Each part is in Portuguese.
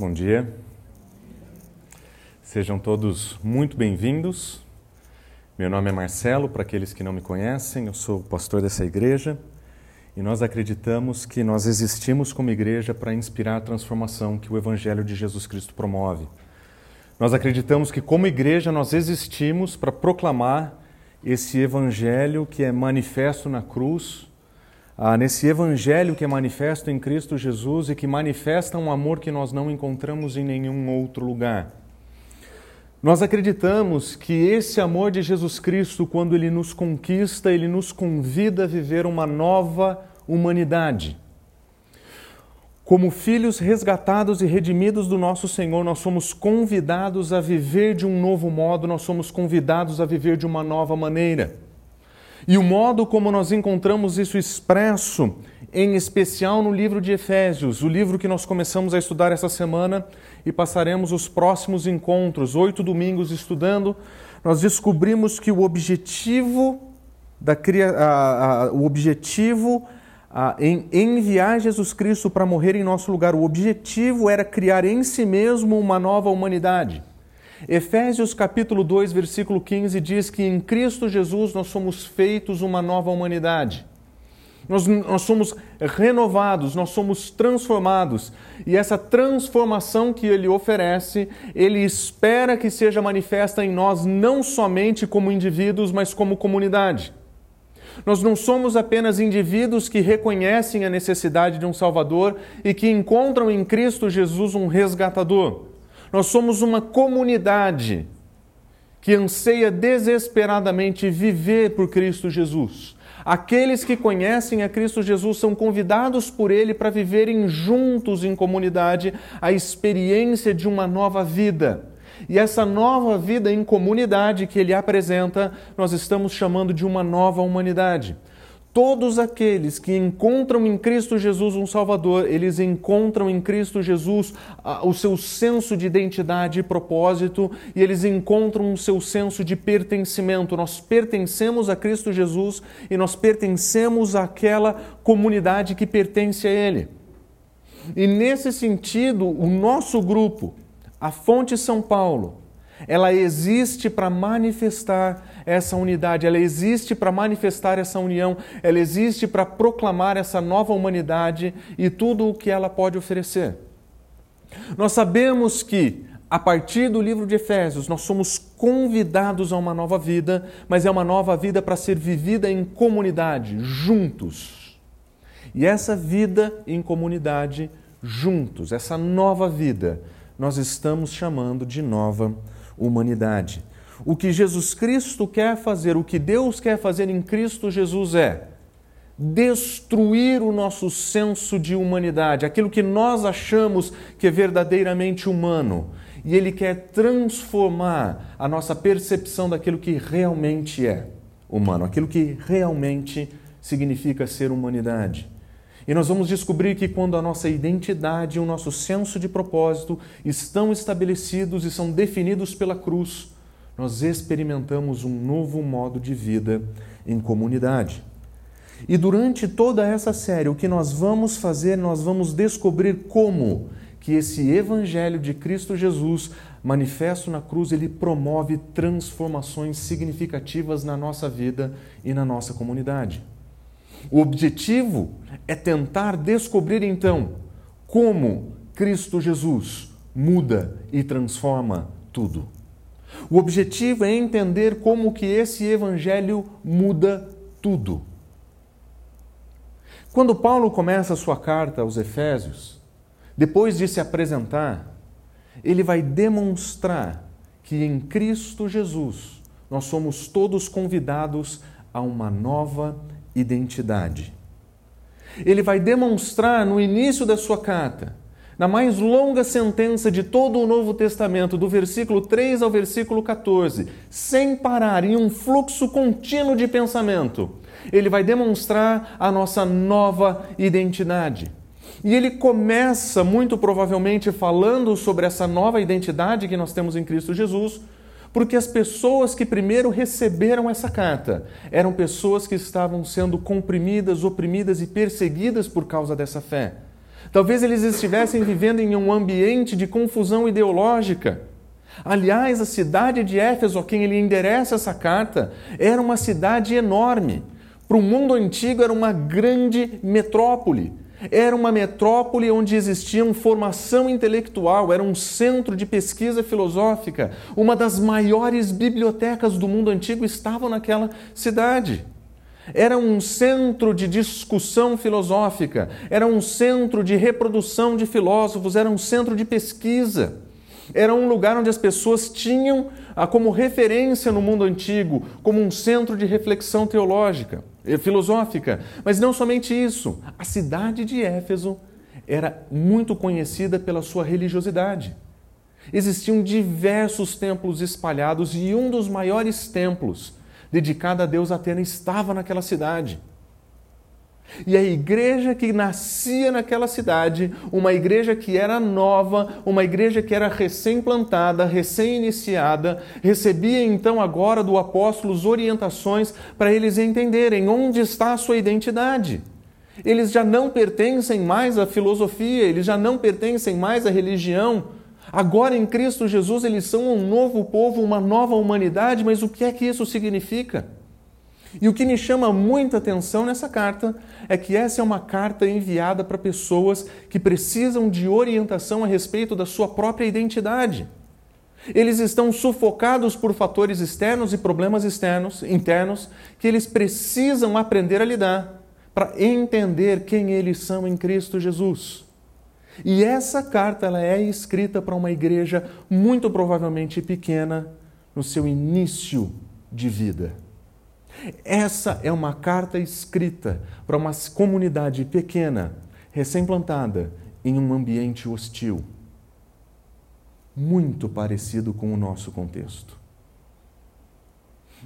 Bom dia. Sejam todos muito bem-vindos. Meu nome é Marcelo, para aqueles que não me conhecem, eu sou pastor dessa igreja e nós acreditamos que nós existimos como igreja para inspirar a transformação que o Evangelho de Jesus Cristo promove. Nós acreditamos que, como igreja, nós existimos para proclamar esse Evangelho que é manifesto na cruz ah, nesse Evangelho que é manifesto em Cristo Jesus e que manifesta um amor que nós não encontramos em nenhum outro lugar. Nós acreditamos que esse amor de Jesus Cristo, quando ele nos conquista, ele nos convida a viver uma nova humanidade. Como filhos resgatados e redimidos do nosso Senhor, nós somos convidados a viver de um novo modo, nós somos convidados a viver de uma nova maneira. E o modo como nós encontramos isso expresso, em especial no livro de Efésios, o livro que nós começamos a estudar essa semana e passaremos os próximos encontros, oito domingos estudando, nós descobrimos que o objetivo da a, a, o objetivo a, em enviar Jesus Cristo para morrer em nosso lugar, o objetivo era criar em si mesmo uma nova humanidade. Efésios capítulo 2, versículo 15 diz que em Cristo Jesus nós somos feitos uma nova humanidade. Nós, nós somos renovados, nós somos transformados. E essa transformação que Ele oferece, Ele espera que seja manifesta em nós não somente como indivíduos, mas como comunidade. Nós não somos apenas indivíduos que reconhecem a necessidade de um Salvador e que encontram em Cristo Jesus um resgatador. Nós somos uma comunidade que anseia desesperadamente viver por Cristo Jesus. Aqueles que conhecem a Cristo Jesus são convidados por Ele para viverem juntos em comunidade a experiência de uma nova vida. E essa nova vida em comunidade que Ele apresenta, nós estamos chamando de uma nova humanidade. Todos aqueles que encontram em Cristo Jesus um Salvador, eles encontram em Cristo Jesus ah, o seu senso de identidade e propósito, e eles encontram o seu senso de pertencimento. Nós pertencemos a Cristo Jesus e nós pertencemos àquela comunidade que pertence a Ele. E nesse sentido, o nosso grupo, a Fonte São Paulo, ela existe para manifestar essa unidade, ela existe para manifestar essa união, ela existe para proclamar essa nova humanidade e tudo o que ela pode oferecer. Nós sabemos que, a partir do livro de Efésios, nós somos convidados a uma nova vida, mas é uma nova vida para ser vivida em comunidade, juntos. E essa vida em comunidade, juntos, essa nova vida, nós estamos chamando de nova humanidade. O que Jesus Cristo quer fazer, o que Deus quer fazer em Cristo Jesus é destruir o nosso senso de humanidade, aquilo que nós achamos que é verdadeiramente humano. E Ele quer transformar a nossa percepção daquilo que realmente é humano, aquilo que realmente significa ser humanidade. E nós vamos descobrir que quando a nossa identidade e o nosso senso de propósito estão estabelecidos e são definidos pela cruz, nós experimentamos um novo modo de vida em comunidade. E durante toda essa série, o que nós vamos fazer, nós vamos descobrir como que esse evangelho de Cristo Jesus, manifesto na cruz, ele promove transformações significativas na nossa vida e na nossa comunidade. O objetivo é tentar descobrir então como Cristo Jesus muda e transforma tudo. O objetivo é entender como que esse evangelho muda tudo. Quando Paulo começa a sua carta aos Efésios, depois de se apresentar, ele vai demonstrar que em Cristo Jesus nós somos todos convidados a uma nova identidade. Ele vai demonstrar no início da sua carta, na mais longa sentença de todo o Novo Testamento, do versículo 3 ao versículo 14, sem parar, em um fluxo contínuo de pensamento, ele vai demonstrar a nossa nova identidade. E ele começa, muito provavelmente, falando sobre essa nova identidade que nós temos em Cristo Jesus, porque as pessoas que primeiro receberam essa carta eram pessoas que estavam sendo comprimidas, oprimidas e perseguidas por causa dessa fé. Talvez eles estivessem vivendo em um ambiente de confusão ideológica. Aliás, a cidade de Éfeso, a quem ele endereça essa carta, era uma cidade enorme. Para o mundo antigo, era uma grande metrópole. Era uma metrópole onde existia formação intelectual, era um centro de pesquisa filosófica. Uma das maiores bibliotecas do mundo antigo estava naquela cidade. Era um centro de discussão filosófica, era um centro de reprodução de filósofos, era um centro de pesquisa. Era um lugar onde as pessoas tinham ah, como referência no mundo antigo, como um centro de reflexão teológica, eh, filosófica. Mas não somente isso, a cidade de Éfeso era muito conhecida pela sua religiosidade. Existiam diversos templos espalhados e um dos maiores templos dedicado a Deus Atena estava naquela cidade. E a igreja que nascia naquela cidade, uma igreja que era nova, uma igreja que era recém-plantada, recém-iniciada, recebia então agora do apóstolo orientações para eles entenderem onde está a sua identidade. Eles já não pertencem mais à filosofia, eles já não pertencem mais à religião. Agora em Cristo Jesus eles são um novo povo, uma nova humanidade, mas o que é que isso significa? E o que me chama muita atenção nessa carta é que essa é uma carta enviada para pessoas que precisam de orientação a respeito da sua própria identidade. Eles estão sufocados por fatores externos e problemas externos, internos, que eles precisam aprender a lidar para entender quem eles são em Cristo Jesus. E essa carta ela é escrita para uma igreja muito provavelmente pequena no seu início de vida. Essa é uma carta escrita para uma comunidade pequena, recém-plantada, em um ambiente hostil. Muito parecido com o nosso contexto.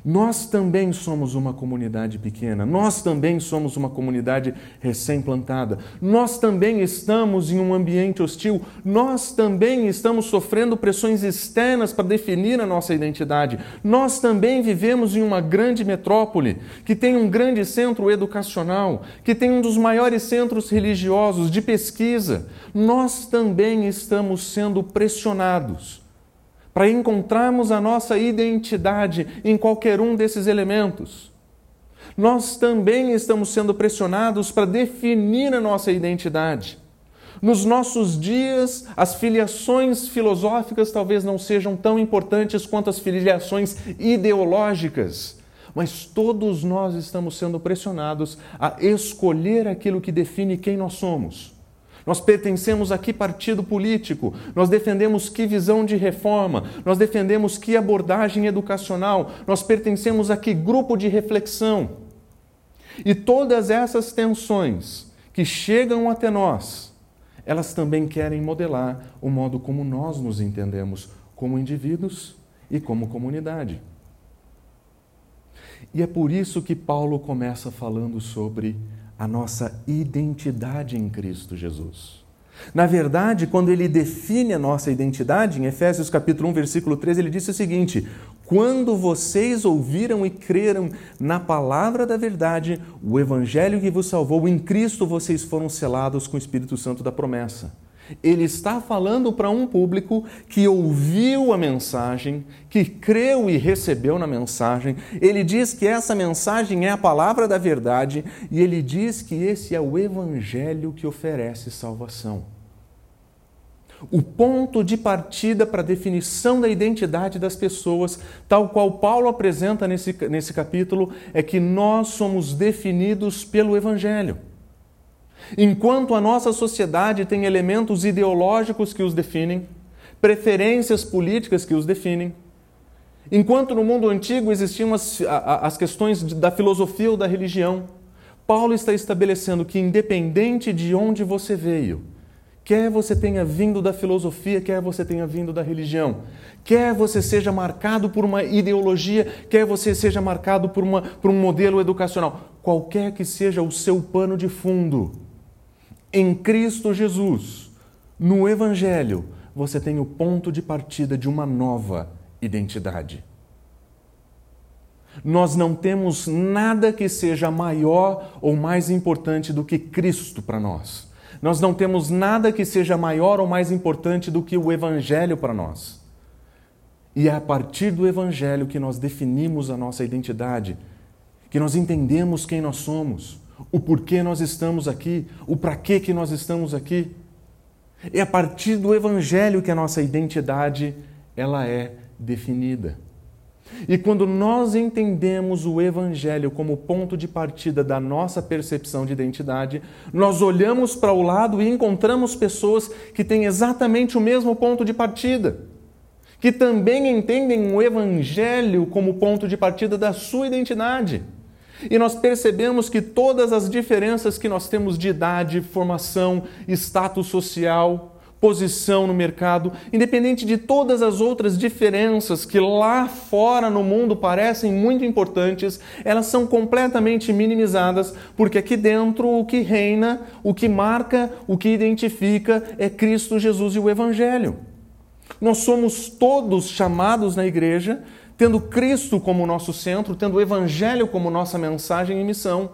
Nós também somos uma comunidade pequena, nós também somos uma comunidade recém-plantada, nós também estamos em um ambiente hostil, nós também estamos sofrendo pressões externas para definir a nossa identidade, nós também vivemos em uma grande metrópole que tem um grande centro educacional, que tem um dos maiores centros religiosos de pesquisa, nós também estamos sendo pressionados para encontrarmos a nossa identidade em qualquer um desses elementos. Nós também estamos sendo pressionados para definir a nossa identidade. Nos nossos dias, as filiações filosóficas talvez não sejam tão importantes quanto as filiações ideológicas, mas todos nós estamos sendo pressionados a escolher aquilo que define quem nós somos. Nós pertencemos a que partido político? Nós defendemos que visão de reforma? Nós defendemos que abordagem educacional? Nós pertencemos a que grupo de reflexão? E todas essas tensões que chegam até nós, elas também querem modelar o modo como nós nos entendemos como indivíduos e como comunidade. E é por isso que Paulo começa falando sobre a nossa identidade em Cristo Jesus. Na verdade, quando ele define a nossa identidade, em Efésios capítulo 1, versículo 13, ele disse o seguinte: "Quando vocês ouviram e creram na palavra da verdade, o evangelho que vos salvou, em Cristo vocês foram selados com o Espírito Santo da promessa." Ele está falando para um público que ouviu a mensagem, que creu e recebeu na mensagem. Ele diz que essa mensagem é a palavra da verdade e ele diz que esse é o evangelho que oferece salvação. O ponto de partida para a definição da identidade das pessoas, tal qual Paulo apresenta nesse, nesse capítulo, é que nós somos definidos pelo Evangelho. Enquanto a nossa sociedade tem elementos ideológicos que os definem, preferências políticas que os definem, enquanto no mundo antigo existiam as, as questões da filosofia ou da religião, Paulo está estabelecendo que, independente de onde você veio, quer você tenha vindo da filosofia, quer você tenha vindo da religião, quer você seja marcado por uma ideologia, quer você seja marcado por, uma, por um modelo educacional, qualquer que seja o seu pano de fundo, em Cristo Jesus, no Evangelho, você tem o ponto de partida de uma nova identidade. Nós não temos nada que seja maior ou mais importante do que Cristo para nós. Nós não temos nada que seja maior ou mais importante do que o Evangelho para nós. E é a partir do Evangelho que nós definimos a nossa identidade, que nós entendemos quem nós somos, o porquê nós estamos aqui, o para que que nós estamos aqui. É a partir do Evangelho que a nossa identidade ela é definida. E quando nós entendemos o Evangelho como ponto de partida da nossa percepção de identidade, nós olhamos para o lado e encontramos pessoas que têm exatamente o mesmo ponto de partida, que também entendem o Evangelho como ponto de partida da sua identidade. E nós percebemos que todas as diferenças que nós temos de idade, formação, status social, posição no mercado, independente de todas as outras diferenças que lá fora no mundo parecem muito importantes, elas são completamente minimizadas, porque aqui dentro o que reina, o que marca, o que identifica é Cristo Jesus e o Evangelho. Nós somos todos chamados na igreja, tendo Cristo como nosso centro, tendo o Evangelho como nossa mensagem e missão,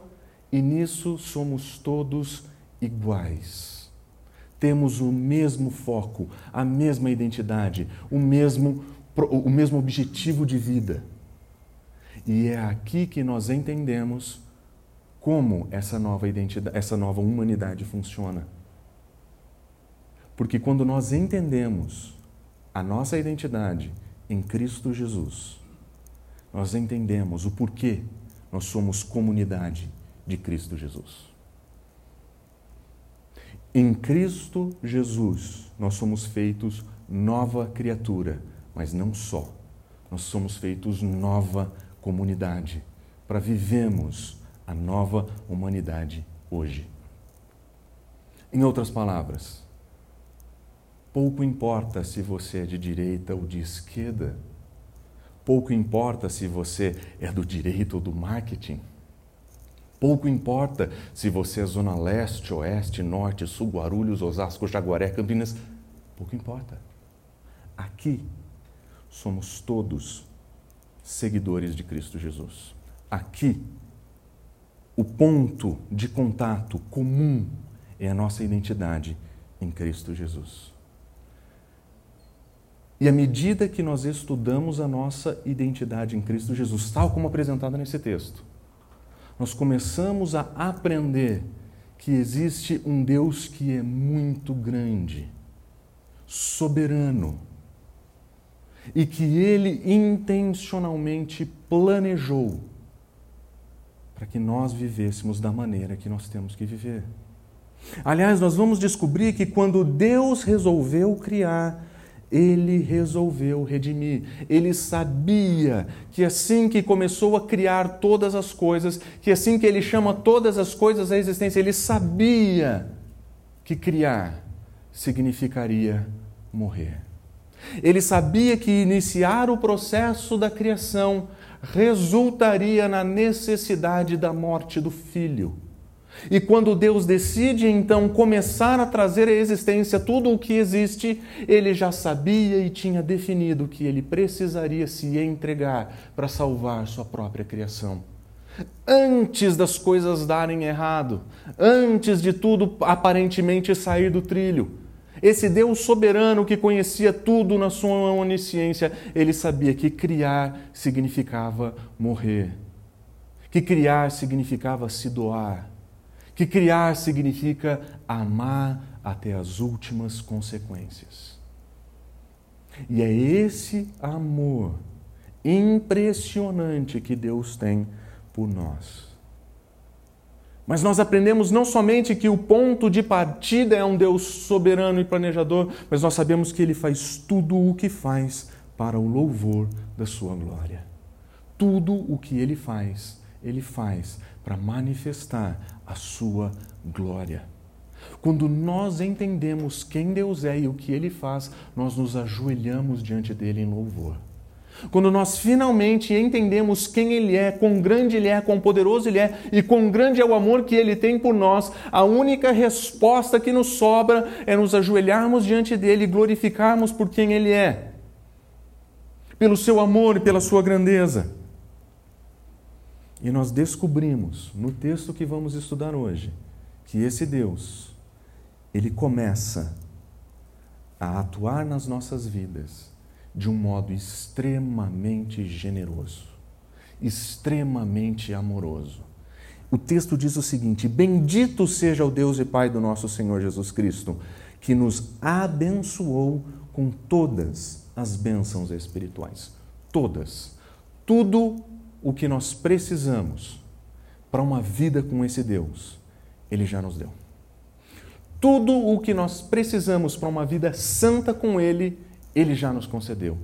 e nisso somos todos iguais temos o mesmo foco, a mesma identidade, o mesmo, o mesmo objetivo de vida. E é aqui que nós entendemos como essa nova identidade, essa nova humanidade funciona. Porque quando nós entendemos a nossa identidade em Cristo Jesus, nós entendemos o porquê nós somos comunidade de Cristo Jesus. Em Cristo Jesus, nós somos feitos nova criatura, mas não só. Nós somos feitos nova comunidade para vivemos a nova humanidade hoje. Em outras palavras, pouco importa se você é de direita ou de esquerda, pouco importa se você é do direito ou do marketing. Pouco importa se você é Zona Leste, Oeste, Norte, Sul, Guarulhos, Osasco, Jaguaré, Campinas. Pouco importa. Aqui somos todos seguidores de Cristo Jesus. Aqui, o ponto de contato comum é a nossa identidade em Cristo Jesus. E à medida que nós estudamos a nossa identidade em Cristo Jesus, tal como apresentada nesse texto, nós começamos a aprender que existe um Deus que é muito grande, soberano, e que ele intencionalmente planejou para que nós vivêssemos da maneira que nós temos que viver. Aliás, nós vamos descobrir que quando Deus resolveu criar ele resolveu redimir. Ele sabia que assim que começou a criar todas as coisas, que assim que ele chama todas as coisas à existência, ele sabia que criar significaria morrer. Ele sabia que iniciar o processo da criação resultaria na necessidade da morte do filho. E quando Deus decide então começar a trazer à existência tudo o que existe, ele já sabia e tinha definido que ele precisaria se entregar para salvar sua própria criação. Antes das coisas darem errado, antes de tudo aparentemente sair do trilho, esse Deus soberano que conhecia tudo na sua onisciência, ele sabia que criar significava morrer, que criar significava se doar que criar significa amar até as últimas consequências. E é esse amor impressionante que Deus tem por nós. Mas nós aprendemos não somente que o ponto de partida é um Deus soberano e planejador, mas nós sabemos que Ele faz tudo o que faz para o louvor da Sua glória. Tudo o que Ele faz, Ele faz para manifestar a sua glória. Quando nós entendemos quem Deus é e o que Ele faz, nós nos ajoelhamos diante dele em louvor. Quando nós finalmente entendemos quem Ele é, quão grande Ele é, quão poderoso Ele é e quão grande é o amor que Ele tem por nós, a única resposta que nos sobra é nos ajoelharmos diante dele e glorificarmos por quem Ele é, pelo seu amor e pela sua grandeza. E nós descobrimos no texto que vamos estudar hoje que esse Deus, ele começa a atuar nas nossas vidas de um modo extremamente generoso, extremamente amoroso. O texto diz o seguinte: Bendito seja o Deus e Pai do nosso Senhor Jesus Cristo, que nos abençoou com todas as bênçãos espirituais. Todas. Tudo o que nós precisamos para uma vida com esse Deus, Ele já nos deu. Tudo o que nós precisamos para uma vida santa com Ele, Ele já nos concedeu.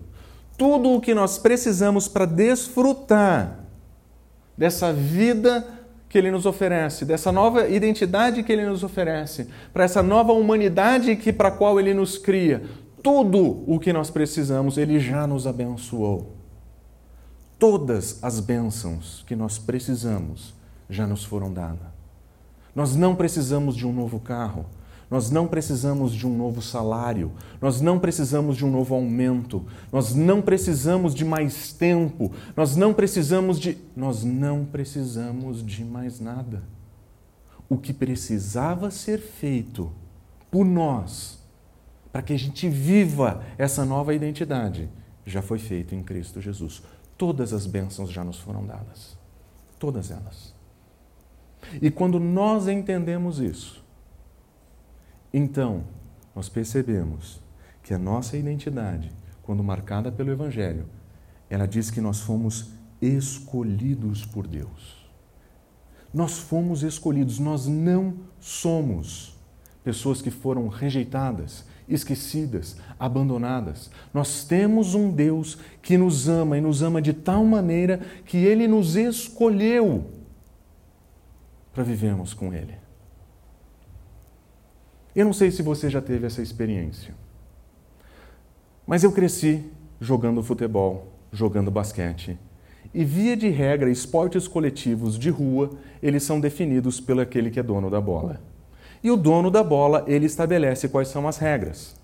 Tudo o que nós precisamos para desfrutar dessa vida que Ele nos oferece, dessa nova identidade que Ele nos oferece, para essa nova humanidade que para a qual Ele nos cria, tudo o que nós precisamos, Ele já nos abençoou. Todas as bênçãos que nós precisamos já nos foram dadas. Nós não precisamos de um novo carro, nós não precisamos de um novo salário, nós não precisamos de um novo aumento, nós não precisamos de mais tempo, nós não precisamos de nós não precisamos de mais nada. O que precisava ser feito por nós para que a gente viva essa nova identidade já foi feito em Cristo Jesus. Todas as bênçãos já nos foram dadas. Todas elas. E quando nós entendemos isso, então, nós percebemos que a nossa identidade, quando marcada pelo Evangelho, ela diz que nós fomos escolhidos por Deus. Nós fomos escolhidos, nós não somos pessoas que foram rejeitadas, esquecidas, abandonadas. Nós temos um Deus que nos ama e nos ama de tal maneira que ele nos escolheu para vivermos com ele. Eu não sei se você já teve essa experiência, mas eu cresci jogando futebol, jogando basquete. E via de regra, esportes coletivos de rua, eles são definidos pelo aquele que é dono da bola. E o dono da bola, ele estabelece quais são as regras.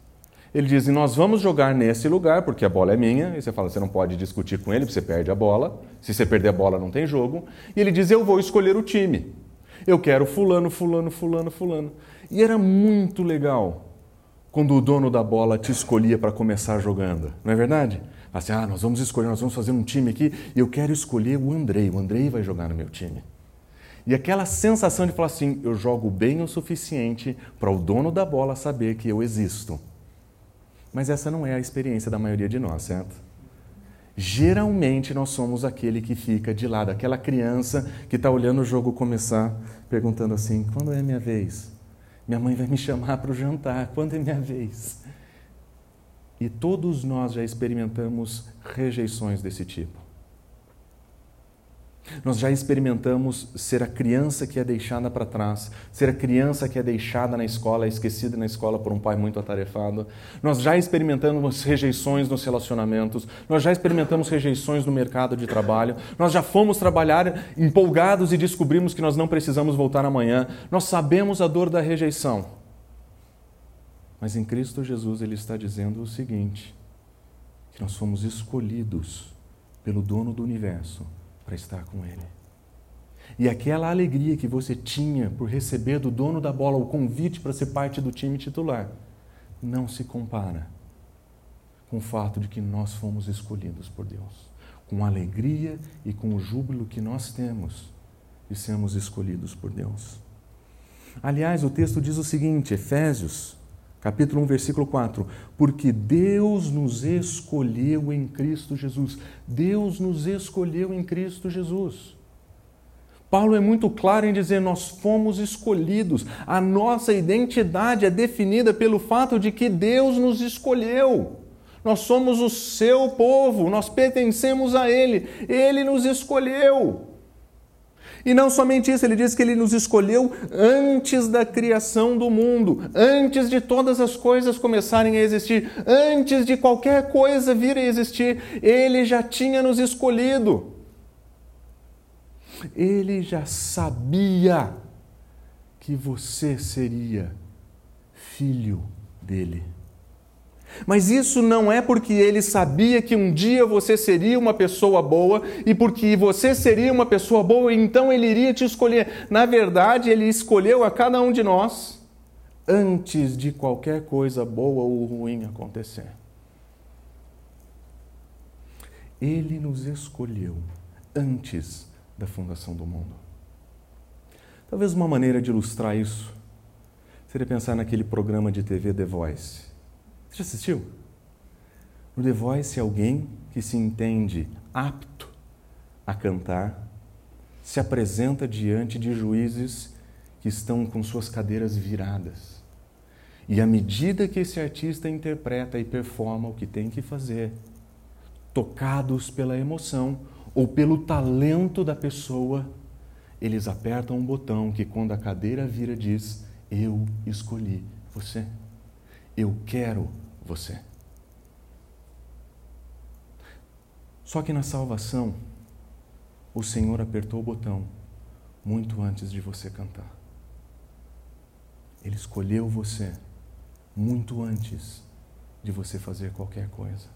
Ele diz: Nós vamos jogar nesse lugar, porque a bola é minha. E você fala: Você não pode discutir com ele, porque você perde a bola. Se você perder a bola, não tem jogo. E ele diz: Eu vou escolher o time. Eu quero Fulano, Fulano, Fulano, Fulano. E era muito legal quando o dono da bola te escolhia para começar jogando, não é verdade? Assim, ah, nós vamos escolher, nós vamos fazer um time aqui e eu quero escolher o Andrei, o Andrei vai jogar no meu time. E aquela sensação de falar assim, eu jogo bem o suficiente para o dono da bola saber que eu existo. Mas essa não é a experiência da maioria de nós, certo? Geralmente nós somos aquele que fica de lado, aquela criança que está olhando o jogo começar, perguntando assim: quando é minha vez? Minha mãe vai me chamar para o jantar, quando é minha vez? E todos nós já experimentamos rejeições desse tipo. Nós já experimentamos ser a criança que é deixada para trás, ser a criança que é deixada na escola, esquecida na escola por um pai muito atarefado. Nós já experimentamos rejeições nos relacionamentos, nós já experimentamos rejeições no mercado de trabalho, nós já fomos trabalhar empolgados e descobrimos que nós não precisamos voltar amanhã. Nós sabemos a dor da rejeição. Mas em Cristo Jesus ele está dizendo o seguinte: que nós fomos escolhidos pelo dono do universo para estar com Ele. E aquela alegria que você tinha por receber do dono da bola o convite para ser parte do time titular não se compara com o fato de que nós fomos escolhidos por Deus. Com a alegria e com o júbilo que nós temos de sermos escolhidos por Deus. Aliás, o texto diz o seguinte, Efésios Capítulo 1, versículo 4. Porque Deus nos escolheu em Cristo Jesus. Deus nos escolheu em Cristo Jesus. Paulo é muito claro em dizer: nós fomos escolhidos. A nossa identidade é definida pelo fato de que Deus nos escolheu. Nós somos o seu povo, nós pertencemos a Ele. Ele nos escolheu. E não somente isso, ele diz que ele nos escolheu antes da criação do mundo, antes de todas as coisas começarem a existir, antes de qualquer coisa vir a existir, ele já tinha nos escolhido. Ele já sabia que você seria filho dele. Mas isso não é porque ele sabia que um dia você seria uma pessoa boa e porque você seria uma pessoa boa, então ele iria te escolher. Na verdade, ele escolheu a cada um de nós antes de qualquer coisa boa ou ruim acontecer. Ele nos escolheu antes da fundação do mundo. Talvez uma maneira de ilustrar isso seria pensar naquele programa de TV The Voice. Você já assistiu? No The Voice, alguém que se entende apto a cantar se apresenta diante de juízes que estão com suas cadeiras viradas. E à medida que esse artista interpreta e performa o que tem que fazer, tocados pela emoção ou pelo talento da pessoa, eles apertam um botão que, quando a cadeira vira, diz: Eu escolhi você. Eu quero você. Só que na salvação, o Senhor apertou o botão muito antes de você cantar. Ele escolheu você muito antes de você fazer qualquer coisa.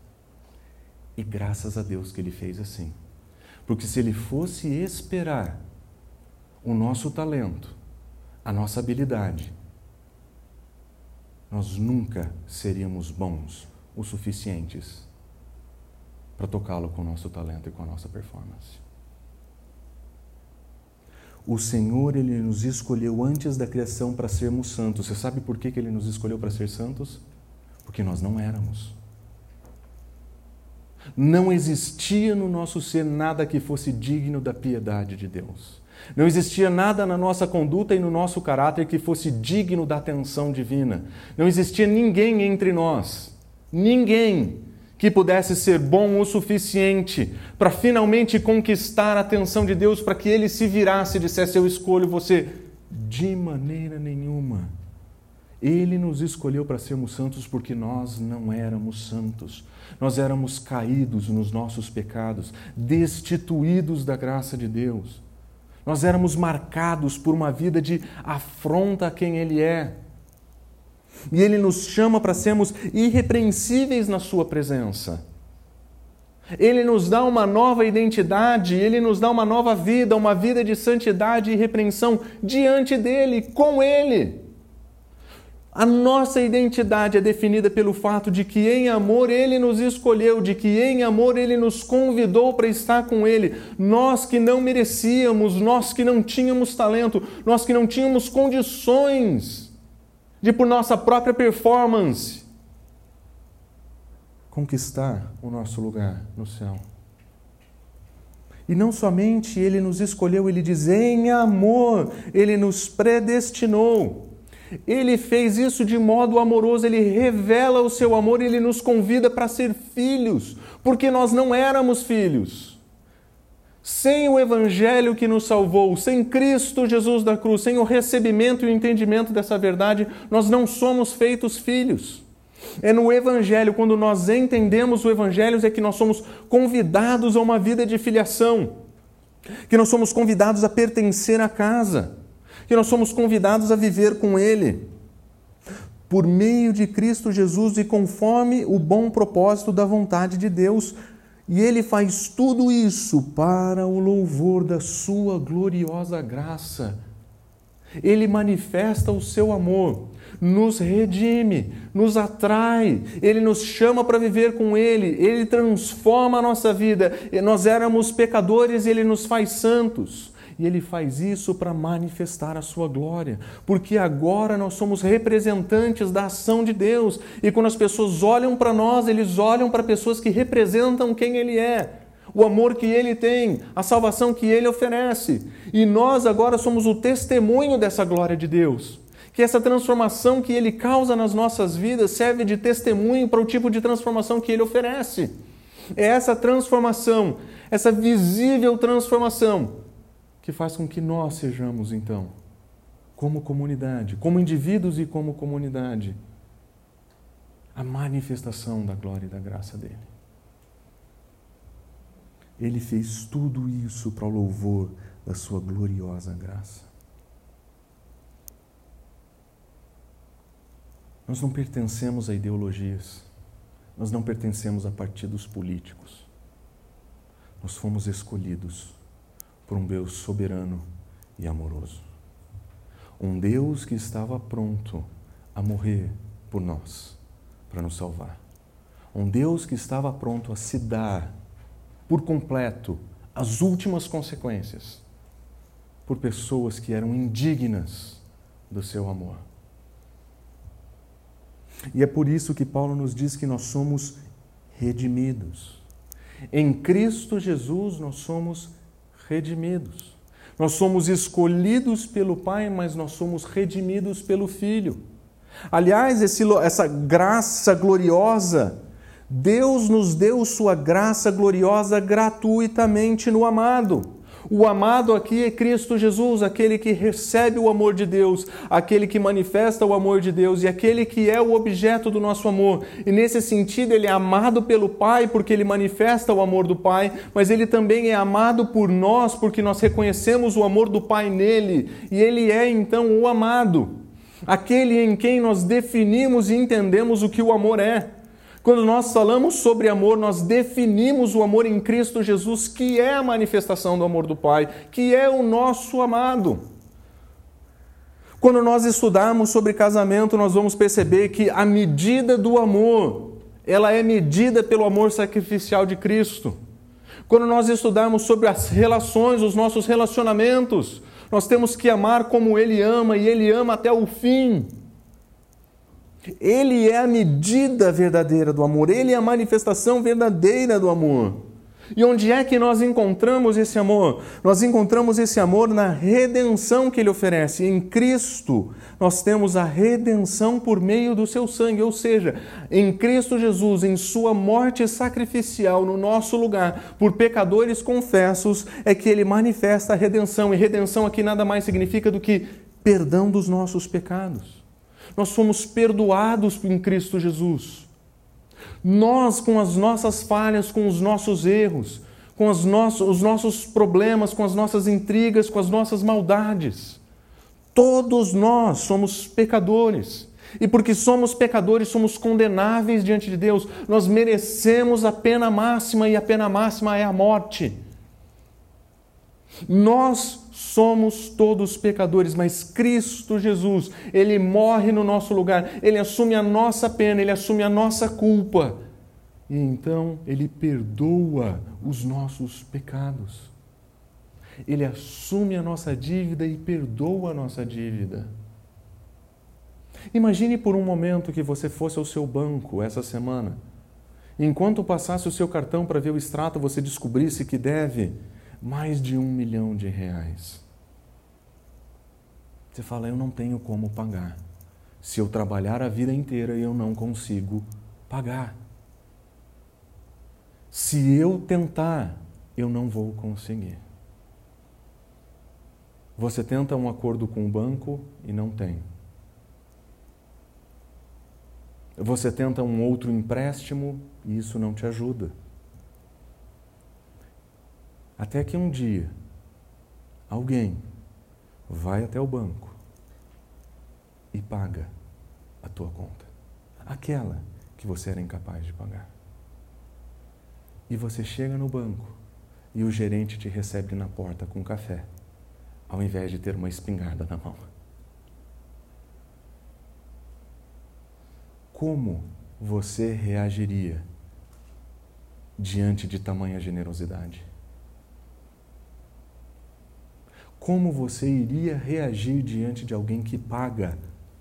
E graças a Deus que ele fez assim. Porque se ele fosse esperar o nosso talento, a nossa habilidade, nós nunca seríamos bons o suficientes para tocá-lo com o nosso talento e com a nossa performance. O Senhor, Ele nos escolheu antes da criação para sermos santos. Você sabe por que Ele nos escolheu para ser santos? Porque nós não éramos. Não existia no nosso ser nada que fosse digno da piedade de Deus. Não existia nada na nossa conduta e no nosso caráter que fosse digno da atenção divina. Não existia ninguém entre nós, ninguém que pudesse ser bom o suficiente para finalmente conquistar a atenção de Deus, para que ele se virasse e dissesse: Eu escolho você. De maneira nenhuma. Ele nos escolheu para sermos santos porque nós não éramos santos. Nós éramos caídos nos nossos pecados, destituídos da graça de Deus. Nós éramos marcados por uma vida de afronta a quem Ele é. E Ele nos chama para sermos irrepreensíveis na Sua presença. Ele nos dá uma nova identidade, Ele nos dá uma nova vida, uma vida de santidade e repreensão diante dEle, com Ele. A nossa identidade é definida pelo fato de que em amor Ele nos escolheu, de que em amor Ele nos convidou para estar com Ele. Nós que não merecíamos, nós que não tínhamos talento, nós que não tínhamos condições de, por nossa própria performance, conquistar o nosso lugar no céu. E não somente Ele nos escolheu, Ele diz: em amor, Ele nos predestinou. Ele fez isso de modo amoroso, ele revela o seu amor, ele nos convida para ser filhos, porque nós não éramos filhos. Sem o Evangelho que nos salvou, sem Cristo Jesus da cruz, sem o recebimento e o entendimento dessa verdade, nós não somos feitos filhos. É no Evangelho, quando nós entendemos o Evangelho, é que nós somos convidados a uma vida de filiação, que nós somos convidados a pertencer à casa que nós somos convidados a viver com Ele, por meio de Cristo Jesus e conforme o bom propósito da vontade de Deus. E Ele faz tudo isso para o louvor da Sua gloriosa graça. Ele manifesta o seu amor, nos redime, nos atrai, Ele nos chama para viver com Ele, Ele transforma a nossa vida. Nós éramos pecadores e Ele nos faz santos. E ele faz isso para manifestar a sua glória, porque agora nós somos representantes da ação de Deus. E quando as pessoas olham para nós, eles olham para pessoas que representam quem ele é, o amor que ele tem, a salvação que ele oferece. E nós agora somos o testemunho dessa glória de Deus. Que essa transformação que ele causa nas nossas vidas serve de testemunho para o tipo de transformação que ele oferece. É essa transformação, essa visível transformação que faz com que nós sejamos, então, como comunidade, como indivíduos e como comunidade, a manifestação da glória e da graça dele. Ele fez tudo isso para o louvor da sua gloriosa graça. Nós não pertencemos a ideologias, nós não pertencemos a partidos políticos. Nós fomos escolhidos por um Deus soberano e amoroso. Um Deus que estava pronto a morrer por nós, para nos salvar. Um Deus que estava pronto a se dar por completo as últimas consequências por pessoas que eram indignas do seu amor. E é por isso que Paulo nos diz que nós somos redimidos. Em Cristo Jesus nós somos redimidos. Nós somos escolhidos pelo Pai, mas nós somos redimidos pelo Filho. Aliás, esse, essa graça gloriosa, Deus nos deu sua graça gloriosa gratuitamente no amado. O amado aqui é Cristo Jesus, aquele que recebe o amor de Deus, aquele que manifesta o amor de Deus e aquele que é o objeto do nosso amor. E nesse sentido, ele é amado pelo Pai porque ele manifesta o amor do Pai, mas ele também é amado por nós porque nós reconhecemos o amor do Pai nele e ele é então o amado, aquele em quem nós definimos e entendemos o que o amor é. Quando nós falamos sobre amor, nós definimos o amor em Cristo Jesus, que é a manifestação do amor do Pai, que é o nosso amado. Quando nós estudarmos sobre casamento, nós vamos perceber que a medida do amor, ela é medida pelo amor sacrificial de Cristo. Quando nós estudarmos sobre as relações, os nossos relacionamentos, nós temos que amar como Ele ama e Ele ama até o fim. Ele é a medida verdadeira do amor, ele é a manifestação verdadeira do amor. E onde é que nós encontramos esse amor? Nós encontramos esse amor na redenção que ele oferece. Em Cristo, nós temos a redenção por meio do seu sangue, ou seja, em Cristo Jesus, em sua morte sacrificial no nosso lugar, por pecadores confessos, é que ele manifesta a redenção. E redenção aqui nada mais significa do que perdão dos nossos pecados. Nós somos perdoados em Cristo Jesus. Nós, com as nossas falhas, com os nossos erros, com os nossos, os nossos problemas, com as nossas intrigas, com as nossas maldades, todos nós somos pecadores. E porque somos pecadores, somos condenáveis diante de Deus. Nós merecemos a pena máxima e a pena máxima é a morte. Nós somos todos pecadores, mas Cristo Jesus, ele morre no nosso lugar, ele assume a nossa pena, ele assume a nossa culpa. E então ele perdoa os nossos pecados. Ele assume a nossa dívida e perdoa a nossa dívida. Imagine por um momento que você fosse ao seu banco essa semana. Enquanto passasse o seu cartão para ver o extrato, você descobrisse que deve mais de um milhão de reais. Você fala, eu não tenho como pagar. Se eu trabalhar a vida inteira, eu não consigo pagar. Se eu tentar, eu não vou conseguir. Você tenta um acordo com o banco e não tem. Você tenta um outro empréstimo e isso não te ajuda. Até que um dia, alguém vai até o banco e paga a tua conta, aquela que você era incapaz de pagar. E você chega no banco e o gerente te recebe na porta com café, ao invés de ter uma espingarda na mão. Como você reagiria diante de tamanha generosidade? Como você iria reagir diante de alguém que paga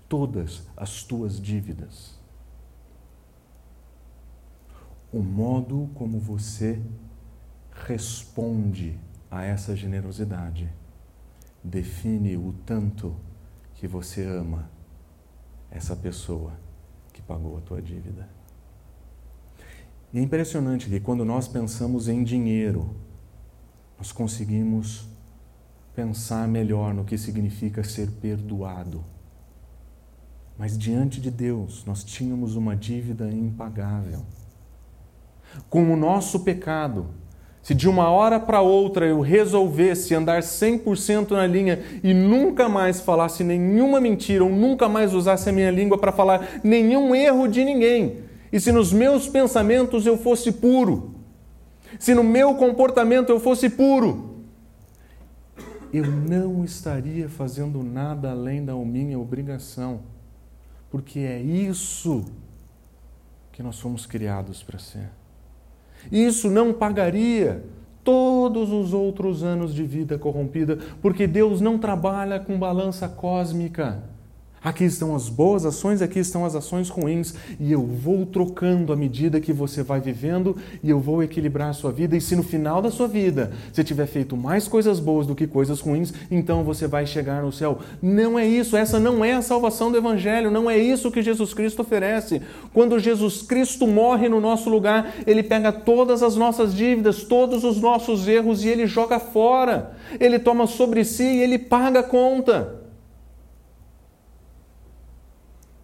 todas as tuas dívidas? O modo como você responde a essa generosidade define o tanto que você ama essa pessoa que pagou a tua dívida. E é impressionante que quando nós pensamos em dinheiro, nós conseguimos pensar melhor no que significa ser perdoado. Mas diante de Deus, nós tínhamos uma dívida impagável. Com o nosso pecado, se de uma hora para outra eu resolvesse andar 100% na linha e nunca mais falasse nenhuma mentira ou nunca mais usasse a minha língua para falar nenhum erro de ninguém, e se nos meus pensamentos eu fosse puro, se no meu comportamento eu fosse puro, eu não estaria fazendo nada além da minha obrigação. porque é isso que nós fomos criados para ser. Isso não pagaria todos os outros anos de vida corrompida, porque Deus não trabalha com balança cósmica. Aqui estão as boas ações, aqui estão as ações ruins, e eu vou trocando à medida que você vai vivendo e eu vou equilibrar a sua vida. E se no final da sua vida você tiver feito mais coisas boas do que coisas ruins, então você vai chegar no céu. Não é isso, essa não é a salvação do Evangelho, não é isso que Jesus Cristo oferece. Quando Jesus Cristo morre no nosso lugar, ele pega todas as nossas dívidas, todos os nossos erros e ele joga fora. Ele toma sobre si e ele paga a conta.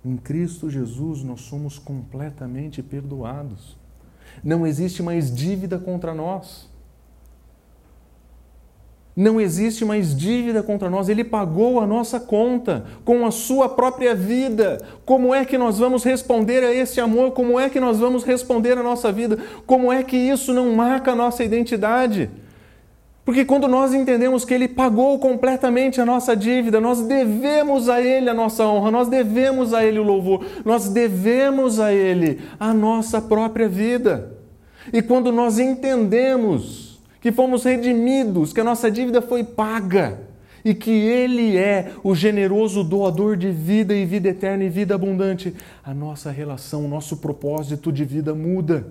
Em Cristo Jesus nós somos completamente perdoados. Não existe mais dívida contra nós. Não existe mais dívida contra nós, Ele pagou a nossa conta com a Sua própria vida. Como é que nós vamos responder a esse amor? Como é que nós vamos responder a nossa vida? Como é que isso não marca a nossa identidade? Porque quando nós entendemos que Ele pagou completamente a nossa dívida, nós devemos a Ele a nossa honra, nós devemos a Ele o louvor, nós devemos a Ele a nossa própria vida. E quando nós entendemos que fomos redimidos, que a nossa dívida foi paga e que Ele é o generoso doador de vida e vida eterna e vida abundante, a nossa relação, o nosso propósito de vida muda.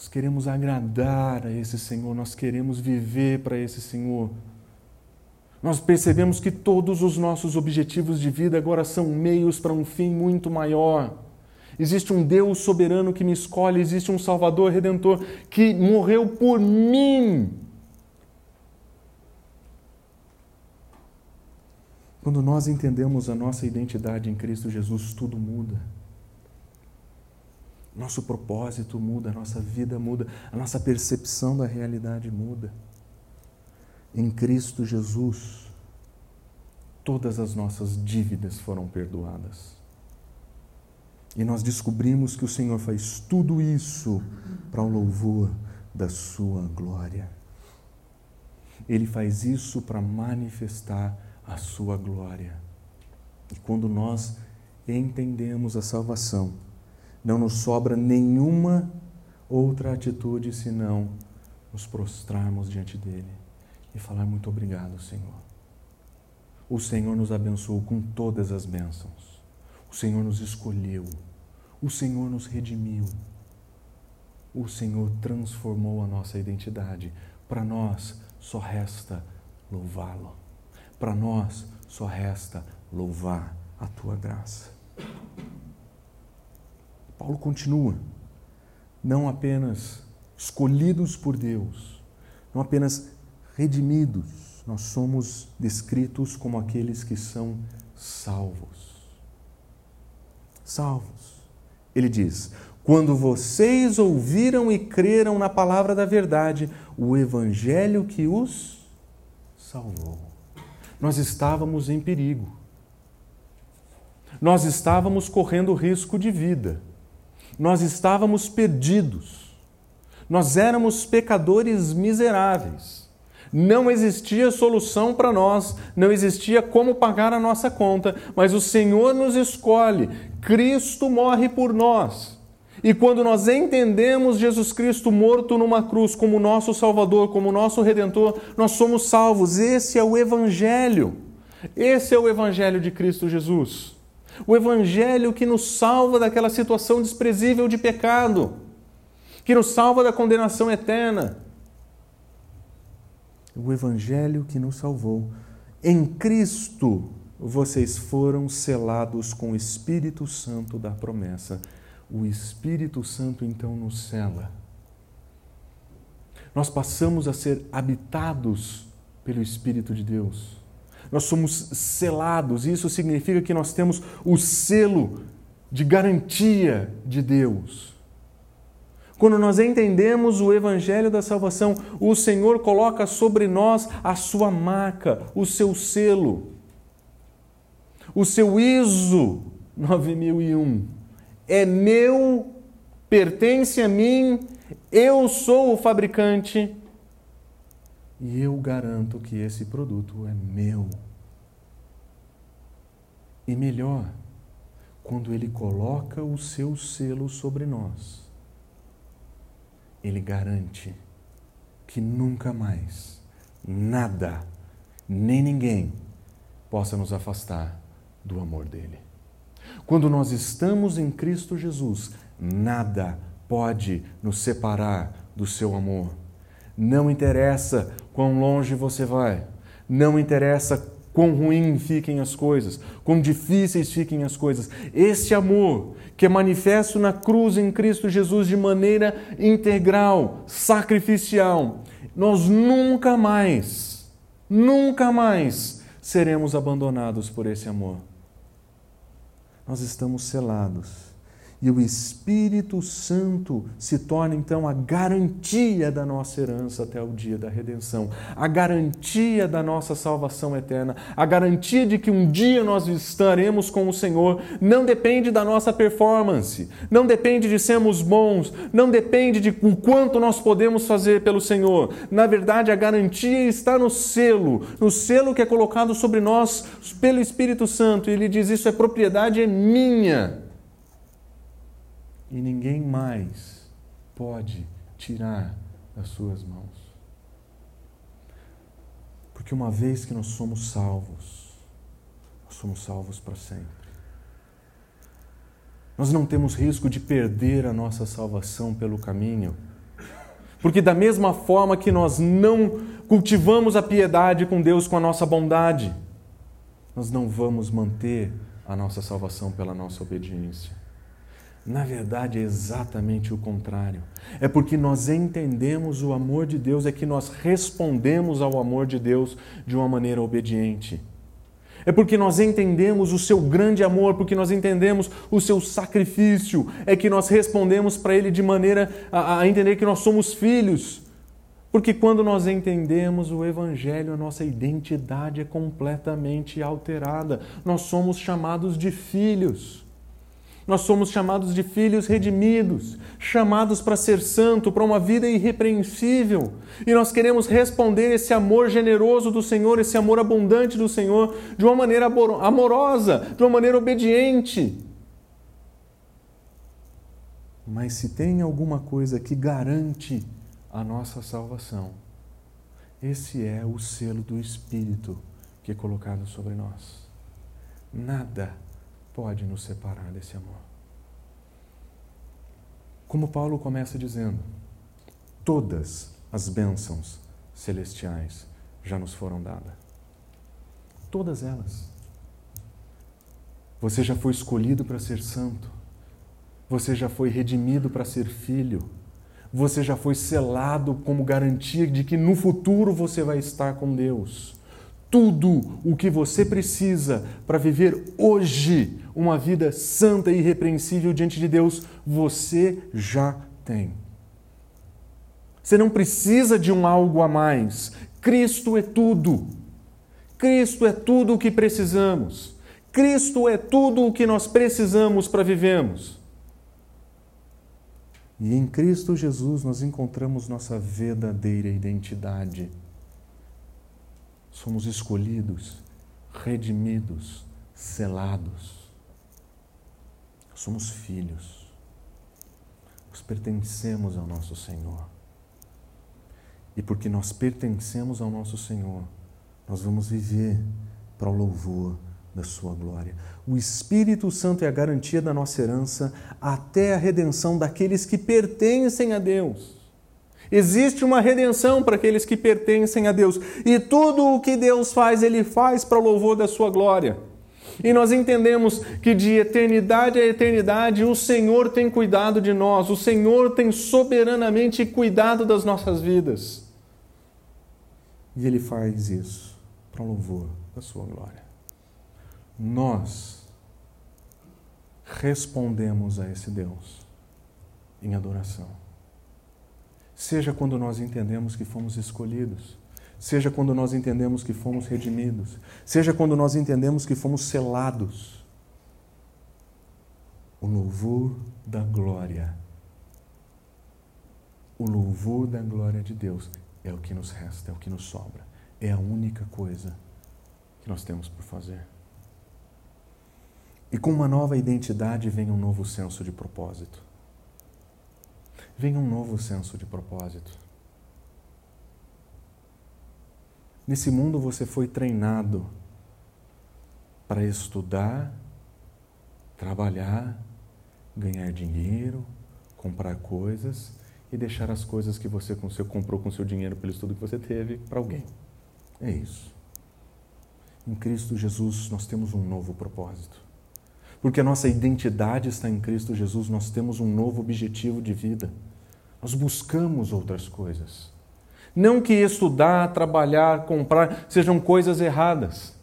Nós queremos agradar a esse Senhor, nós queremos viver para esse Senhor. Nós percebemos que todos os nossos objetivos de vida agora são meios para um fim muito maior. Existe um Deus soberano que me escolhe, existe um Salvador redentor que morreu por mim. Quando nós entendemos a nossa identidade em Cristo Jesus, tudo muda. Nosso propósito muda, a nossa vida muda, a nossa percepção da realidade muda. Em Cristo Jesus, todas as nossas dívidas foram perdoadas. E nós descobrimos que o Senhor faz tudo isso para o louvor da Sua glória. Ele faz isso para manifestar a Sua glória. E quando nós entendemos a salvação, não nos sobra nenhuma outra atitude senão nos prostrarmos diante dele e falar muito obrigado, Senhor. O Senhor nos abençoou com todas as bênçãos. O Senhor nos escolheu. O Senhor nos redimiu. O Senhor transformou a nossa identidade. Para nós só resta louvá-lo. Para nós só resta louvar a tua graça. Paulo continua. Não apenas escolhidos por Deus, não apenas redimidos, nós somos descritos como aqueles que são salvos. Salvos. Ele diz: quando vocês ouviram e creram na palavra da verdade, o evangelho que os salvou. Nós estávamos em perigo. Nós estávamos correndo risco de vida nós estávamos perdidos. Nós éramos pecadores miseráveis. Não existia solução para nós, não existia como pagar a nossa conta, mas o Senhor nos escolhe. Cristo morre por nós. E quando nós entendemos Jesus Cristo morto numa cruz como nosso Salvador, como nosso Redentor, nós somos salvos. Esse é o Evangelho. Esse é o Evangelho de Cristo Jesus. O Evangelho que nos salva daquela situação desprezível de pecado, que nos salva da condenação eterna. O Evangelho que nos salvou. Em Cristo vocês foram selados com o Espírito Santo da promessa. O Espírito Santo então nos cela. Nós passamos a ser habitados pelo Espírito de Deus nós somos selados. Isso significa que nós temos o selo de garantia de Deus. Quando nós entendemos o Evangelho da salvação, o Senhor coloca sobre nós a sua marca, o seu selo, o seu ISO 9001. É meu, pertence a mim, eu sou o fabricante e eu garanto que esse produto é meu. E melhor, quando Ele coloca o seu selo sobre nós, Ele garante que nunca mais nada, nem ninguém possa nos afastar do amor dele. Quando nós estamos em Cristo Jesus, nada pode nos separar do seu amor. Não interessa quão longe você vai, não interessa quão ruim fiquem as coisas, quão difíceis fiquem as coisas. Esse amor que é manifesto na cruz em Cristo Jesus de maneira integral, sacrificial, nós nunca mais, nunca mais seremos abandonados por esse amor. Nós estamos selados e o Espírito Santo se torna então a garantia da nossa herança até o dia da redenção, a garantia da nossa salvação eterna, a garantia de que um dia nós estaremos com o Senhor. Não depende da nossa performance, não depende de sermos bons, não depende de o quanto nós podemos fazer pelo Senhor. Na verdade, a garantia está no selo, no selo que é colocado sobre nós pelo Espírito Santo. E ele diz: Isso é propriedade é minha e ninguém mais pode tirar das suas mãos. Porque uma vez que nós somos salvos, nós somos salvos para sempre. Nós não temos risco de perder a nossa salvação pelo caminho. Porque, da mesma forma que nós não cultivamos a piedade com Deus com a nossa bondade, nós não vamos manter a nossa salvação pela nossa obediência. Na verdade, é exatamente o contrário. É porque nós entendemos o amor de Deus, é que nós respondemos ao amor de Deus de uma maneira obediente. É porque nós entendemos o seu grande amor, porque nós entendemos o seu sacrifício, é que nós respondemos para ele de maneira a, a entender que nós somos filhos. Porque quando nós entendemos o Evangelho, a nossa identidade é completamente alterada. Nós somos chamados de filhos. Nós somos chamados de filhos redimidos, chamados para ser santo, para uma vida irrepreensível. E nós queremos responder esse amor generoso do Senhor, esse amor abundante do Senhor, de uma maneira amorosa, de uma maneira obediente. Mas se tem alguma coisa que garante a nossa salvação, esse é o selo do Espírito que é colocado sobre nós. Nada pode nos separar desse amor. Como Paulo começa dizendo, todas as bênçãos celestiais já nos foram dadas. Todas elas. Você já foi escolhido para ser santo. Você já foi redimido para ser filho. Você já foi selado como garantia de que no futuro você vai estar com Deus tudo o que você precisa para viver hoje uma vida santa e irrepreensível diante de Deus, você já tem. Você não precisa de um algo a mais. Cristo é tudo. Cristo é tudo o que precisamos. Cristo é tudo o que nós precisamos para vivermos. E em Cristo Jesus nós encontramos nossa verdadeira identidade somos escolhidos, redimidos, selados. Somos filhos. Nós pertencemos ao nosso Senhor. E porque nós pertencemos ao nosso Senhor, nós vamos viver para o louvor da Sua glória. O Espírito Santo é a garantia da nossa herança até a redenção daqueles que pertencem a Deus. Existe uma redenção para aqueles que pertencem a Deus. E tudo o que Deus faz, Ele faz para o louvor da Sua glória. E nós entendemos que de eternidade a eternidade o Senhor tem cuidado de nós, o Senhor tem soberanamente cuidado das nossas vidas. E Ele faz isso para o louvor da Sua glória. Nós respondemos a esse Deus em adoração. Seja quando nós entendemos que fomos escolhidos, seja quando nós entendemos que fomos redimidos, seja quando nós entendemos que fomos selados. O louvor da glória, o louvor da glória de Deus é o que nos resta, é o que nos sobra, é a única coisa que nós temos por fazer. E com uma nova identidade vem um novo senso de propósito. Vem um novo senso de propósito. Nesse mundo você foi treinado para estudar, trabalhar, ganhar dinheiro, comprar coisas e deixar as coisas que você comprou com seu dinheiro pelo estudo que você teve para alguém. É isso. Em Cristo Jesus nós temos um novo propósito. Porque a nossa identidade está em Cristo Jesus, nós temos um novo objetivo de vida. Nós buscamos outras coisas. Não que estudar, trabalhar, comprar sejam coisas erradas.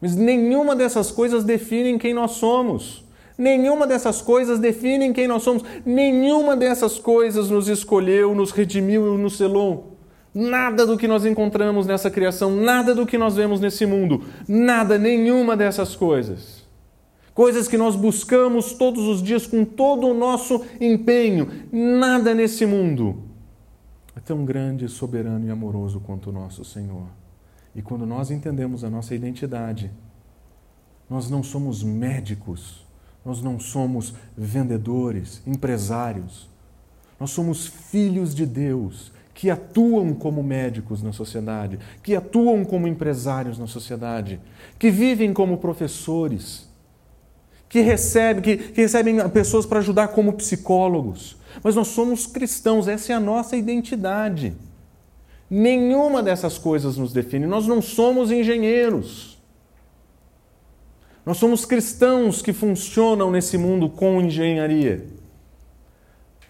Mas nenhuma dessas coisas definem quem nós somos. Nenhuma dessas coisas definem quem nós somos. Nenhuma dessas coisas nos escolheu, nos redimiu e nos selou. Nada do que nós encontramos nessa criação, nada do que nós vemos nesse mundo, nada, nenhuma dessas coisas. Coisas que nós buscamos todos os dias com todo o nosso empenho, nada nesse mundo é tão grande, soberano e amoroso quanto o nosso Senhor. E quando nós entendemos a nossa identidade, nós não somos médicos, nós não somos vendedores, empresários. Nós somos filhos de Deus que atuam como médicos na sociedade, que atuam como empresários na sociedade, que vivem como professores, que recebem, que, que recebem pessoas para ajudar como psicólogos. Mas nós somos cristãos, essa é a nossa identidade. Nenhuma dessas coisas nos define. Nós não somos engenheiros. Nós somos cristãos que funcionam nesse mundo com engenharia.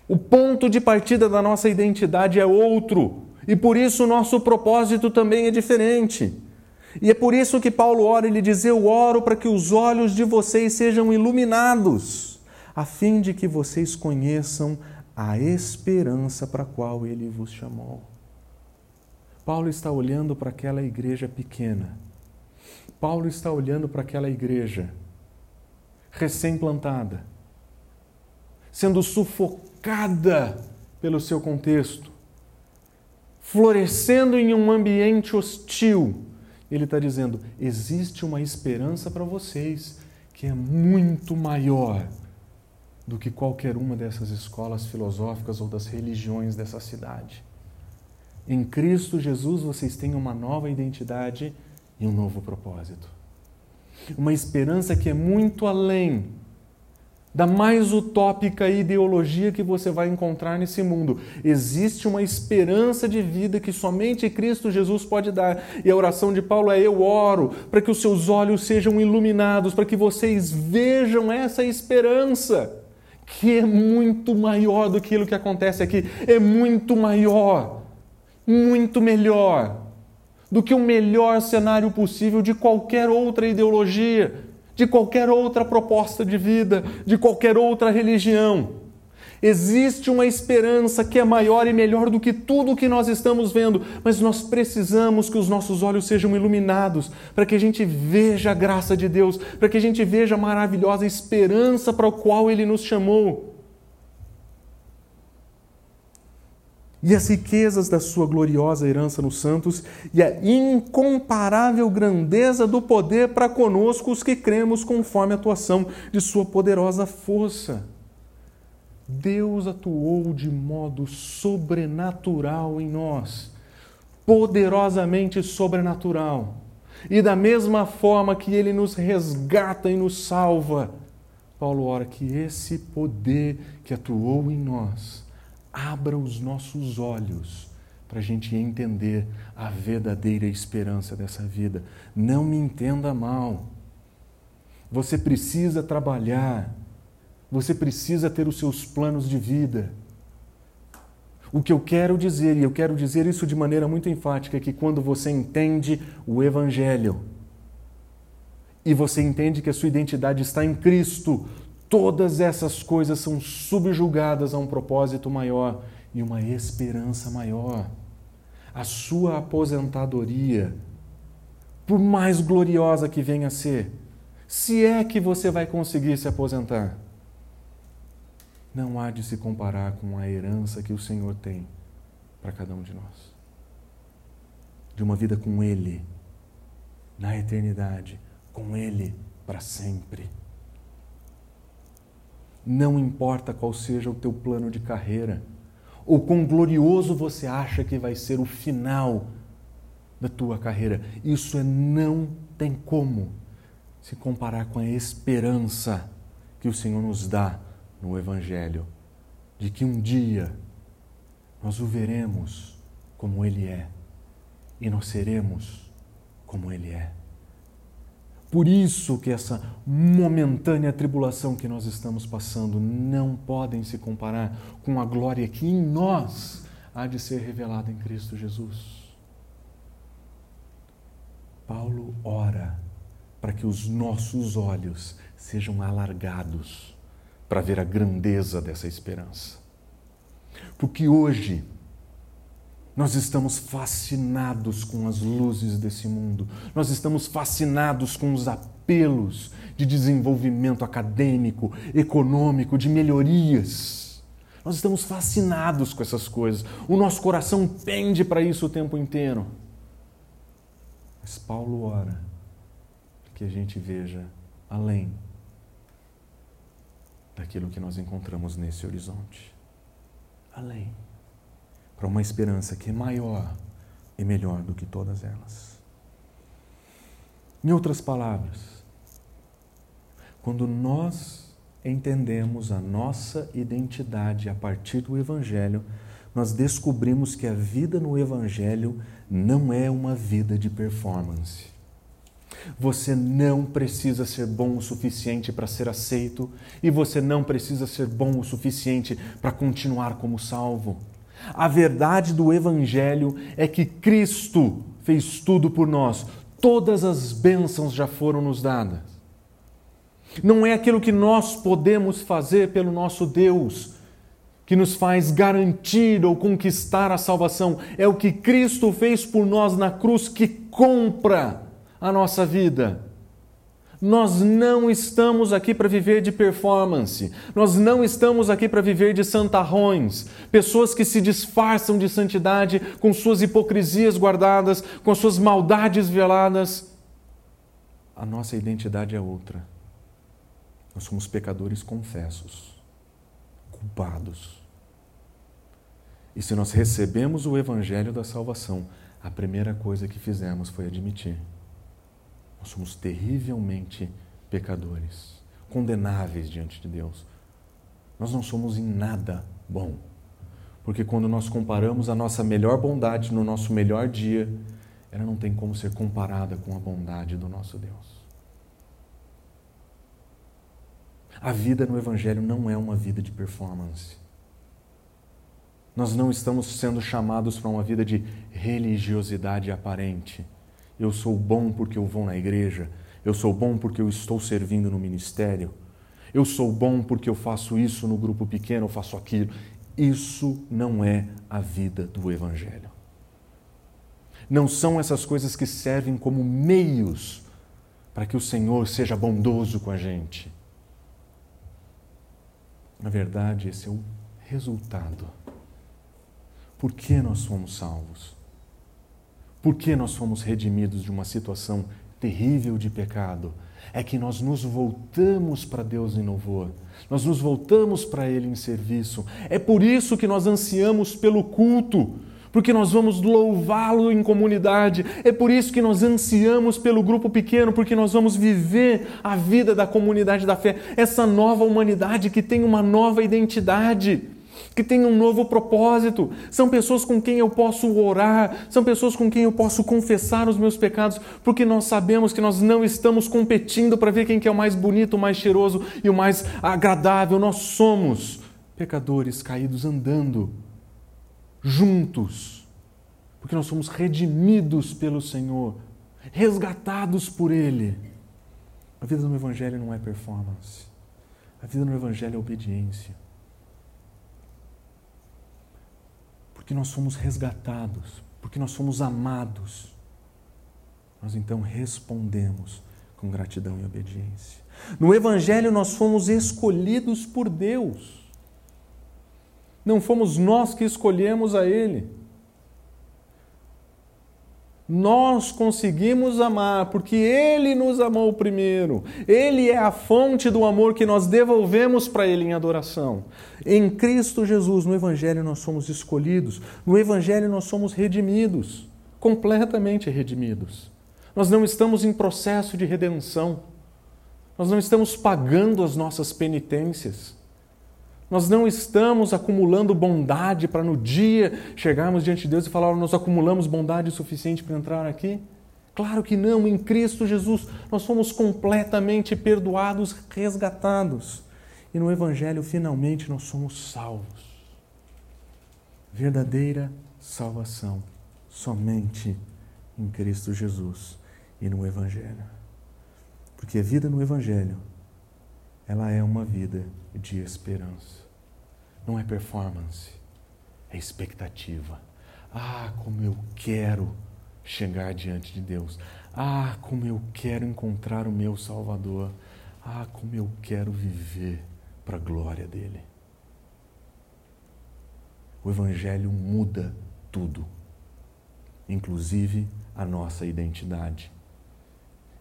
O ponto de partida da nossa identidade é outro, e por isso o nosso propósito também é diferente. E é por isso que Paulo ora, ele diz: Eu oro para que os olhos de vocês sejam iluminados, a fim de que vocês conheçam a esperança para a qual ele vos chamou. Paulo está olhando para aquela igreja pequena. Paulo está olhando para aquela igreja recém-plantada, sendo sufocada pelo seu contexto, florescendo em um ambiente hostil. Ele está dizendo: existe uma esperança para vocês que é muito maior do que qualquer uma dessas escolas filosóficas ou das religiões dessa cidade. Em Cristo Jesus vocês têm uma nova identidade e um novo propósito. Uma esperança que é muito além da mais utópica ideologia que você vai encontrar nesse mundo. Existe uma esperança de vida que somente Cristo Jesus pode dar. E a oração de Paulo é: Eu oro para que os seus olhos sejam iluminados, para que vocês vejam essa esperança que é muito maior do que aquilo que acontece aqui, é muito maior, muito melhor do que o melhor cenário possível de qualquer outra ideologia, de qualquer outra proposta de vida, de qualquer outra religião. Existe uma esperança que é maior e melhor do que tudo o que nós estamos vendo, mas nós precisamos que os nossos olhos sejam iluminados para que a gente veja a graça de Deus, para que a gente veja a maravilhosa esperança para a qual Ele nos chamou. E as riquezas da sua gloriosa herança nos santos e a incomparável grandeza do poder para conosco os que cremos conforme a atuação de sua poderosa força Deus atuou de modo sobrenatural em nós, poderosamente sobrenatural. E da mesma forma que ele nos resgata e nos salva, Paulo ora que esse poder que atuou em nós abra os nossos olhos para a gente entender a verdadeira esperança dessa vida. Não me entenda mal. Você precisa trabalhar você precisa ter os seus planos de vida. O que eu quero dizer, e eu quero dizer isso de maneira muito enfática, é que quando você entende o Evangelho e você entende que a sua identidade está em Cristo, todas essas coisas são subjugadas a um propósito maior e uma esperança maior. A sua aposentadoria, por mais gloriosa que venha a ser, se é que você vai conseguir se aposentar, não há de se comparar com a herança que o Senhor tem para cada um de nós. De uma vida com Ele, na eternidade, com Ele para sempre. Não importa qual seja o teu plano de carreira, ou quão glorioso você acha que vai ser o final da tua carreira, isso é não tem como se comparar com a esperança que o Senhor nos dá no Evangelho, de que um dia nós o veremos como Ele é e nós seremos como Ele é. Por isso que essa momentânea tribulação que nós estamos passando não podem se comparar com a glória que em nós há de ser revelada em Cristo Jesus. Paulo ora para que os nossos olhos sejam alargados para ver a grandeza dessa esperança. Porque hoje nós estamos fascinados com as luzes desse mundo, nós estamos fascinados com os apelos de desenvolvimento acadêmico, econômico, de melhorias. Nós estamos fascinados com essas coisas, o nosso coração pende para isso o tempo inteiro. Mas Paulo ora que a gente veja além daquilo que nós encontramos nesse horizonte. Além para uma esperança que é maior e melhor do que todas elas. Em outras palavras, quando nós entendemos a nossa identidade a partir do Evangelho, nós descobrimos que a vida no Evangelho não é uma vida de performance. Você não precisa ser bom o suficiente para ser aceito e você não precisa ser bom o suficiente para continuar como salvo. A verdade do Evangelho é que Cristo fez tudo por nós, todas as bênçãos já foram nos dadas. Não é aquilo que nós podemos fazer pelo nosso Deus que nos faz garantir ou conquistar a salvação, é o que Cristo fez por nós na cruz que compra a nossa vida. Nós não estamos aqui para viver de performance, nós não estamos aqui para viver de santarrões, pessoas que se disfarçam de santidade com suas hipocrisias guardadas, com suas maldades veladas. A nossa identidade é outra. Nós somos pecadores confessos, culpados. E se nós recebemos o evangelho da salvação, a primeira coisa que fizemos foi admitir nós somos terrivelmente pecadores, condenáveis diante de Deus. Nós não somos em nada bom. Porque quando nós comparamos a nossa melhor bondade no nosso melhor dia, ela não tem como ser comparada com a bondade do nosso Deus. A vida no Evangelho não é uma vida de performance. Nós não estamos sendo chamados para uma vida de religiosidade aparente eu sou bom porque eu vou na igreja. Eu sou bom porque eu estou servindo no ministério. Eu sou bom porque eu faço isso no grupo pequeno, eu faço aquilo. Isso não é a vida do Evangelho. Não são essas coisas que servem como meios para que o Senhor seja bondoso com a gente. Na verdade, esse é o resultado. Por que nós somos salvos? Por que nós fomos redimidos de uma situação terrível de pecado? É que nós nos voltamos para Deus em louvor, nós nos voltamos para Ele em serviço. É por isso que nós ansiamos pelo culto, porque nós vamos louvá-lo em comunidade. É por isso que nós ansiamos pelo grupo pequeno, porque nós vamos viver a vida da comunidade da fé, essa nova humanidade que tem uma nova identidade que têm um novo propósito, são pessoas com quem eu posso orar, são pessoas com quem eu posso confessar os meus pecados, porque nós sabemos que nós não estamos competindo para ver quem que é o mais bonito, o mais cheiroso e o mais agradável. Nós somos pecadores caídos andando juntos, porque nós somos redimidos pelo Senhor, resgatados por Ele. A vida no Evangelho não é performance. A vida no Evangelho é obediência. Porque nós somos resgatados, porque nós somos amados, nós então respondemos com gratidão e obediência. No Evangelho, nós fomos escolhidos por Deus. Não fomos nós que escolhemos a Ele. Nós conseguimos amar porque Ele nos amou primeiro. Ele é a fonte do amor que nós devolvemos para Ele em adoração. Em Cristo Jesus, no Evangelho, nós somos escolhidos. No Evangelho, nós somos redimidos completamente redimidos. Nós não estamos em processo de redenção. Nós não estamos pagando as nossas penitências. Nós não estamos acumulando bondade para no dia chegarmos diante de Deus e falar, nós acumulamos bondade suficiente para entrar aqui? Claro que não, em Cristo Jesus nós somos completamente perdoados, resgatados. E no Evangelho, finalmente, nós somos salvos. Verdadeira salvação somente em Cristo Jesus e no Evangelho. Porque a vida no Evangelho, ela é uma vida de esperança. Não é performance, é expectativa. Ah, como eu quero chegar diante de Deus. Ah, como eu quero encontrar o meu Salvador. Ah, como eu quero viver para a glória dele. O Evangelho muda tudo, inclusive a nossa identidade.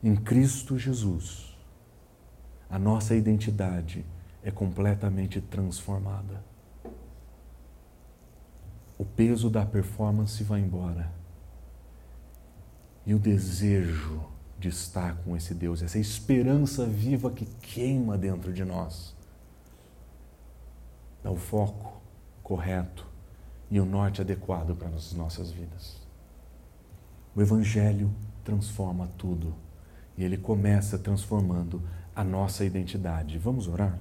Em Cristo Jesus, a nossa identidade é completamente transformada. O peso da performance vai embora. E o desejo de estar com esse Deus, essa esperança viva que queima dentro de nós, dá o foco correto e o norte adequado para as nossas vidas. O Evangelho transforma tudo e ele começa transformando a nossa identidade. Vamos orar?